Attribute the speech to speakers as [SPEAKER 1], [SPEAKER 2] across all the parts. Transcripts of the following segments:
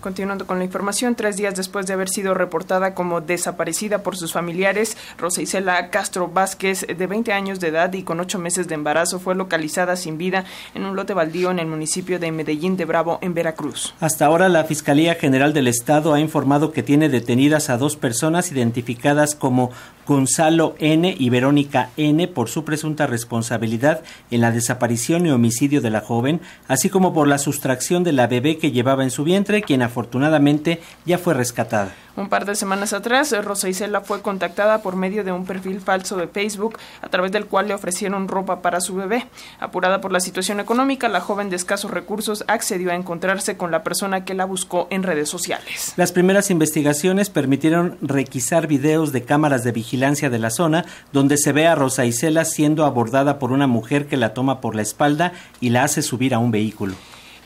[SPEAKER 1] Continuando con la información, tres días después de haber sido reportada como desaparecida por sus familiares, Rosa Isela Castro Vázquez, de 20 años de edad y con ocho meses de embarazo, fue localizada sin vida en un lote baldío en el municipio de Medellín de Bravo, en Veracruz.
[SPEAKER 2] Hasta ahora, la Fiscalía General del Estado ha informado que tiene detenidas a dos personas identificadas como Gonzalo N. y Verónica N. por su presunta responsabilidad en la desaparición y homicidio de la joven, así como por la sustracción de la bebé que llevaba en su vientre, quien afortunadamente ya fue rescatada.
[SPEAKER 1] Un par de semanas atrás, Rosa Isela fue contactada por medio de un perfil falso de Facebook, a través del cual le ofrecieron ropa para su bebé. Apurada por la situación económica, la joven de escasos recursos accedió a encontrarse con la persona que la buscó en redes sociales.
[SPEAKER 2] Las primeras investigaciones permitieron requisar videos de cámaras de vigilancia de la zona, donde se ve a Rosa Isela siendo abordada por una mujer que la toma por la espalda y la hace subir a un vehículo.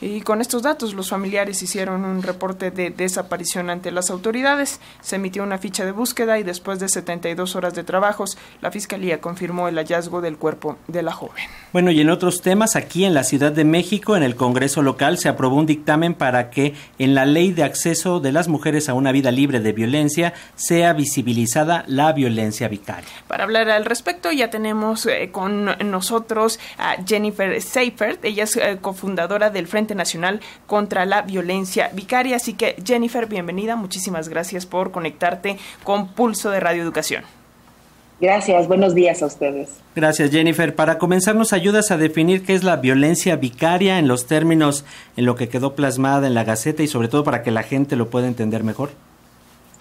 [SPEAKER 1] Y con estos datos, los familiares hicieron un reporte de desaparición ante las autoridades. Se emitió una ficha de búsqueda y después de 72 horas de trabajos, la Fiscalía confirmó el hallazgo del cuerpo de la joven.
[SPEAKER 2] Bueno, y en otros temas, aquí en la Ciudad de México, en el Congreso local, se aprobó un dictamen para que en la ley de acceso de las mujeres a una vida libre de violencia sea visibilizada la violencia vicaria.
[SPEAKER 1] Para hablar al respecto, ya tenemos eh, con nosotros a Jennifer Seifert. Ella es eh, cofundadora del Frente Nacional contra la Violencia Vicaria. Así que Jennifer, bienvenida. Muchísimas gracias por conectarte con Pulso de Radio Educación.
[SPEAKER 3] Gracias, buenos días a ustedes.
[SPEAKER 2] Gracias, Jennifer. Para comenzar, ¿nos ayudas a definir qué es la violencia vicaria en los términos en lo que quedó plasmada en la Gaceta y sobre todo para que la gente lo pueda entender mejor?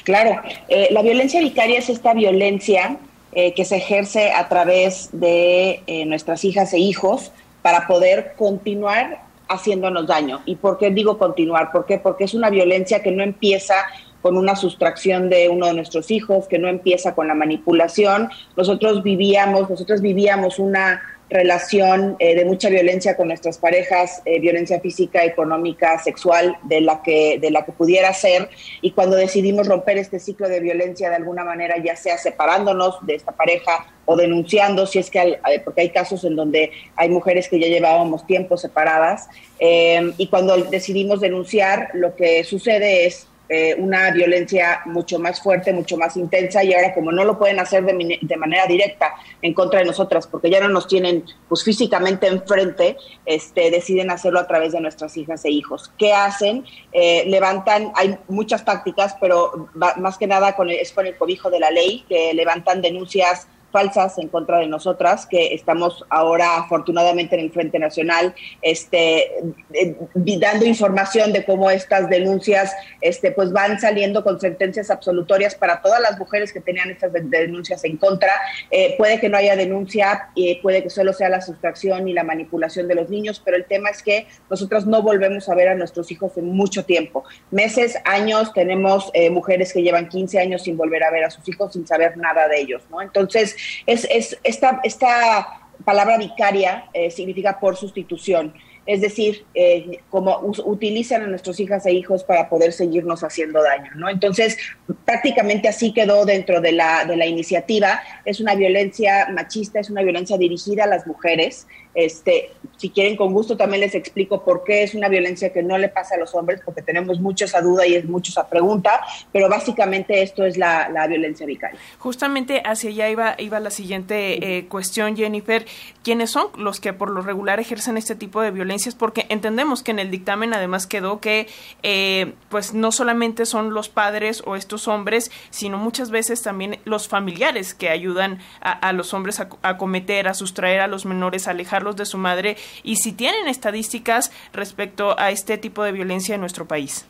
[SPEAKER 3] Claro, eh, la violencia vicaria es esta violencia eh, que se ejerce a través de eh, nuestras hijas e hijos para poder continuar haciéndonos daño. ¿Y por qué digo continuar? ¿Por qué? Porque es una violencia que no empieza con una sustracción de uno de nuestros hijos, que no empieza con la manipulación. Nosotros vivíamos, nosotros vivíamos una relación eh, de mucha violencia con nuestras parejas, eh, violencia física, económica, sexual, de la que de la que pudiera ser. Y cuando decidimos romper este ciclo de violencia de alguna manera, ya sea separándonos de esta pareja o denunciando, si es que hay, eh, porque hay casos en donde hay mujeres que ya llevábamos tiempo separadas, y cuando decidimos denunciar, lo que sucede es eh, una violencia mucho más fuerte, mucho más intensa y ahora como no lo pueden hacer de, de, manera directa en contra de nosotras porque ya no nos tienen pues físicamente enfrente, este, deciden hacerlo a través de nuestras hijas e hijos. ¿Qué hacen? Eh, levantan, hay muchas tácticas, pero más que nada con es con el cobijo de la ley, que levantan denuncias falsas en contra de nosotras, que estamos ahora afortunadamente en el Frente Nacional, este, eh, dando información de cómo estas denuncias este, pues van saliendo con sentencias absolutorias para todas las mujeres que tenían estas denuncias en contra. Eh, puede que no haya denuncia, y puede que solo sea la sustracción y la manipulación de los niños, pero el tema es que nosotros no volvemos a ver a nuestros hijos en mucho tiempo. Meses, años, tenemos eh, mujeres que llevan 15 años sin volver a ver a sus hijos, sin saber nada de ellos, ¿no? Entonces, es, es esta, esta palabra vicaria eh, significa por sustitución es decir, eh, como utilizan a nuestras hijas e hijos para poder seguirnos haciendo daño, ¿no? Entonces, prácticamente así quedó dentro de la, de la iniciativa. Es una violencia machista, es una violencia dirigida a las mujeres. Este, si quieren, con gusto también les explico por qué es una violencia que no le pasa a los hombres, porque tenemos mucho esa duda y es mucho esa pregunta, pero básicamente esto es la, la violencia vicaria.
[SPEAKER 1] Justamente hacia allá iba, iba la siguiente eh, cuestión, Jennifer. ¿Quiénes son los que por lo regular ejercen este tipo de violencia? porque entendemos que en el dictamen además quedó que eh, pues no solamente son los padres o estos hombres, sino muchas veces también los familiares que ayudan a, los hombres a, a, cometer, a sustraer a los menores, a alejarlos de su madre y si tienen estadísticas respecto a este tipo de violencia en nuestro país.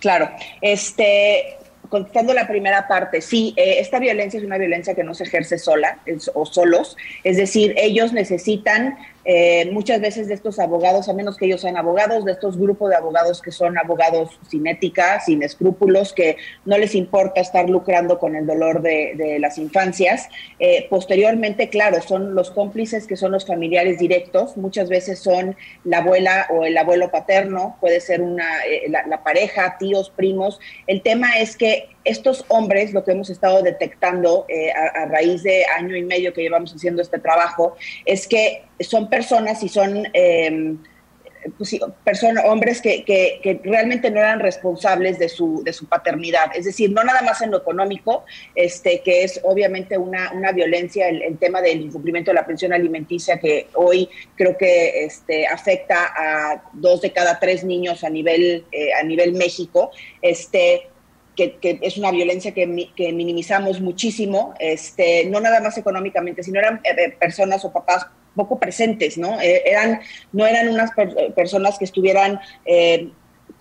[SPEAKER 3] Claro, este contestando la primera parte, sí, eh, esta violencia es una violencia que no se ejerce sola o solos, es decir, ellos necesitan eh, muchas veces de estos abogados, a menos que ellos sean abogados, de estos grupos de abogados que son abogados sin ética, sin escrúpulos, que no les importa estar lucrando con el dolor de, las infancias. Eh, posteriormente, claro, son los cómplices que son los familiares directos, muchas veces son la abuela o el abuelo paterno, puede ser una, eh, la pareja, tíos, primos. El tema es que estos hombres, lo que hemos estado detectando eh, a, raíz de año y medio que llevamos haciendo este trabajo, es que son personas y son... Em, pues hombres que, realmente no eran responsables de su, de su paternidad. Es decir, no nada más en lo económico, este, que es obviamente una, una violencia, el, tema del incumplimiento de la pensión alimenticia, que hoy creo que este, afecta a dos de cada tres niños a nivel, eh, a nivel México. Este, que, es una violencia que, que, minimizamos muchísimo, este, no nada más económicamente, sino eran eh, personas o papás poco presentes, ¿no? Eh, eran, no eran unas personas que estuvieran eh,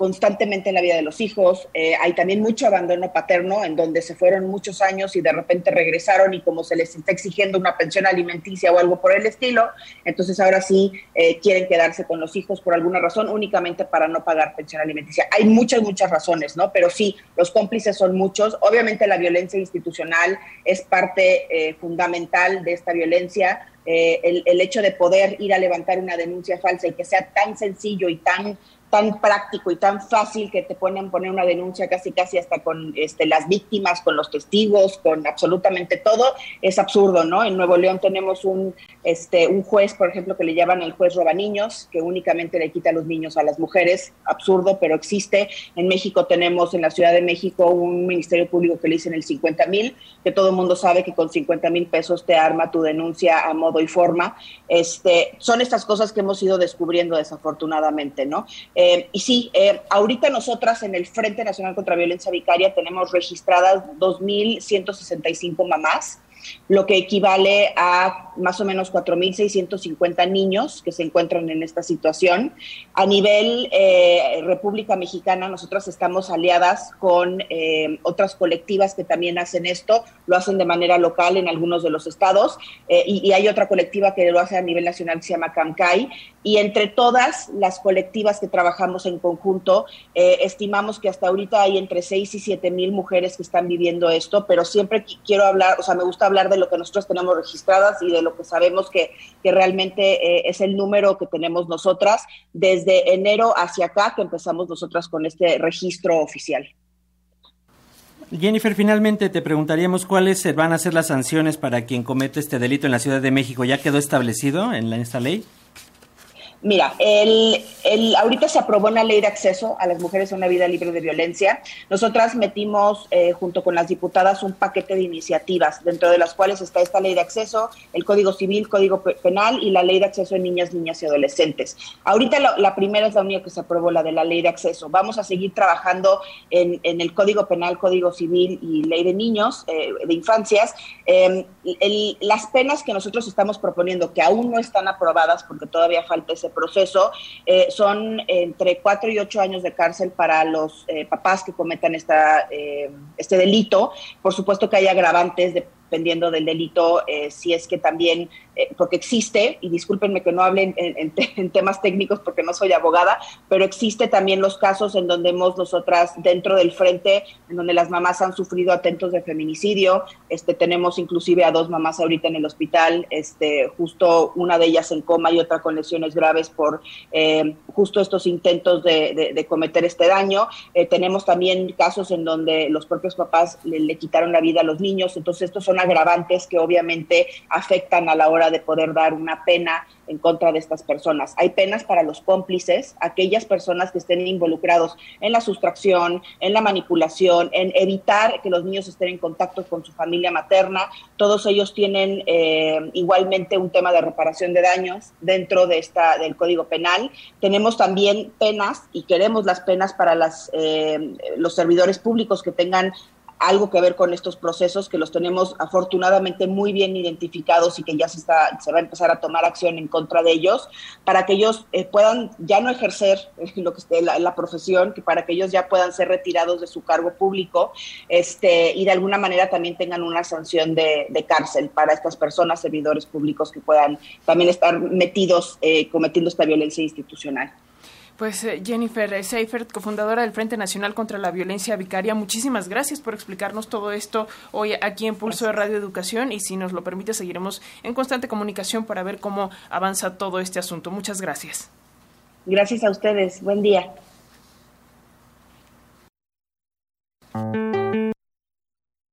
[SPEAKER 3] constantemente en la vida de los hijos. Eh, hay también mucho abandono paterno, en donde se fueron muchos años y de repente regresaron y como se les está exigiendo una pensión alimenticia o algo por el estilo, entonces ahora sí eh, quieren quedarse con los hijos por alguna razón, únicamente para no pagar pensión alimenticia. Hay muchas, muchas razones, ¿no? Pero sí, los cómplices son muchos. Obviamente la violencia institucional es parte eh, fundamental de esta violencia. el, el hecho de poder ir a levantar una denuncia falsa y que sea tan sencillo y tan tan práctico y tan fácil que te ponen poner una denuncia casi casi hasta con este, las víctimas, con los testigos, con absolutamente todo, es absurdo, ¿no? En Nuevo León tenemos un, este, un juez, por ejemplo, que le llaman el juez roba niños, que únicamente le quita los niños a las mujeres, absurdo, pero existe. En México tenemos, en la Ciudad de México, un ministerio público que le dicen el 50 mil, que todo el mundo sabe que con 50 mil pesos te arma tu denuncia a modo y forma. Este, son estas cosas que hemos ido descubriendo desafortunadamente, ¿no? Eh, y sí, eh, ahorita nosotras en el Frente Nacional contra Violencia Vicaria tenemos registradas 2.165 mamás lo que equivale a más o menos 4.650 niños que se encuentran en esta situación. A nivel eh, República Mexicana, nosotros estamos aliadas con eh, otras colectivas que también hacen esto, lo hacen de manera local en algunos de los estados, eh, y, y, hay otra colectiva que lo hace a nivel nacional que se llama CAMCAI, y entre todas las colectivas que trabajamos en conjunto, estimamos que hasta ahorita hay entre 6 y 7 mil mujeres que están viviendo esto, pero siempre quiero hablar, o sea, me gusta hablar de lo que nosotros tenemos registradas y de lo que sabemos que, que realmente eh, es el número que tenemos nosotras desde enero hacia acá que empezamos nosotras con este registro oficial.
[SPEAKER 2] Jennifer, finalmente te preguntaríamos cuáles van a ser las sanciones para quien comete este delito en la Ciudad de México. ¿Ya quedó establecido en esta ley?
[SPEAKER 3] Mira, el, el, ahorita se aprobó una ley de acceso a las mujeres a una vida libre de violencia. Nosotras metimos eh, junto con las diputadas un paquete de iniciativas, dentro de las cuales está esta ley de acceso, el Código Civil, Código Penal y la ley de acceso de niñas, niñas y adolescentes. Ahorita la, primera es la única que se aprobó, la de la ley de acceso. Vamos a seguir trabajando en, en el Código Penal, Código Civil y ley de niños, eh, de infancias. Em, las penas que nosotros estamos proponiendo, que aún no están aprobadas porque todavía falta ese proceso eh, son entre cuatro y ocho años de cárcel para los eh, papás que cometan esta, eh, este delito. Por supuesto que hay agravantes dependiendo del delito, si es que también eh, porque existe, y discúlpenme que no hable en, temas técnicos porque no soy abogada, pero existe también los casos en donde hemos nosotras dentro del frente, en donde las mamás han sufrido atentos de feminicidio, este, tenemos inclusive a dos mamás ahorita en el hospital, este, justo una de ellas en coma y otra con lesiones graves por eh, justo estos intentos de, cometer este daño. Eh, tenemos también casos en donde los propios papás le, le quitaron la vida a los niños, entonces estos son agravantes que obviamente afectan a la hora de poder dar una pena en contra de estas personas. Hay penas para los cómplices, aquellas personas que estén involucrados en la sustracción, en la manipulación, en evitar que los niños estén en contacto con su familia materna. Todos ellos tienen eh, igualmente un tema de reparación de daños dentro de esta del Código Penal. Tenemos también penas y queremos las penas para las, eh, los servidores públicos que tengan algo que ver con estos procesos que los tenemos afortunadamente muy bien identificados y que ya se está se va a empezar a tomar acción en contra de ellos para que ellos eh, puedan ya no ejercer lo que esté la, la, profesión que para que ellos ya puedan ser retirados de su cargo público este y de alguna manera también tengan una sanción de, cárcel para estas personas servidores públicos que puedan también estar metidos eh, cometiendo esta violencia institucional.
[SPEAKER 1] Pues eh, Jennifer Seifert, cofundadora del Frente Nacional contra la Violencia Vicaria, muchísimas gracias por explicarnos todo esto hoy aquí en Pulso de Radio Educación y si nos lo permite seguiremos en constante comunicación para ver cómo avanza todo este asunto. Muchas gracias.
[SPEAKER 3] Gracias a ustedes. Buen día.